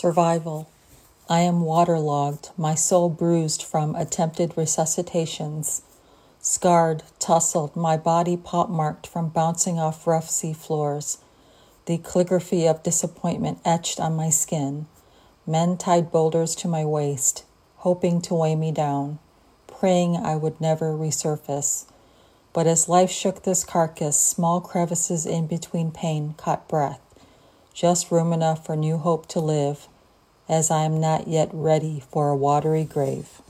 Survival. I am waterlogged, my soul bruised from attempted resuscitations. Scarred, tussled, my body pockmarked from bouncing off rough sea floors. The calligraphy of disappointment etched on my skin. Men tied boulders to my waist, hoping to weigh me down, praying I would never resurface. But as life shook this carcass, small crevices in between pain caught breath, just room enough for new hope to live, as I am not yet ready for a watery grave.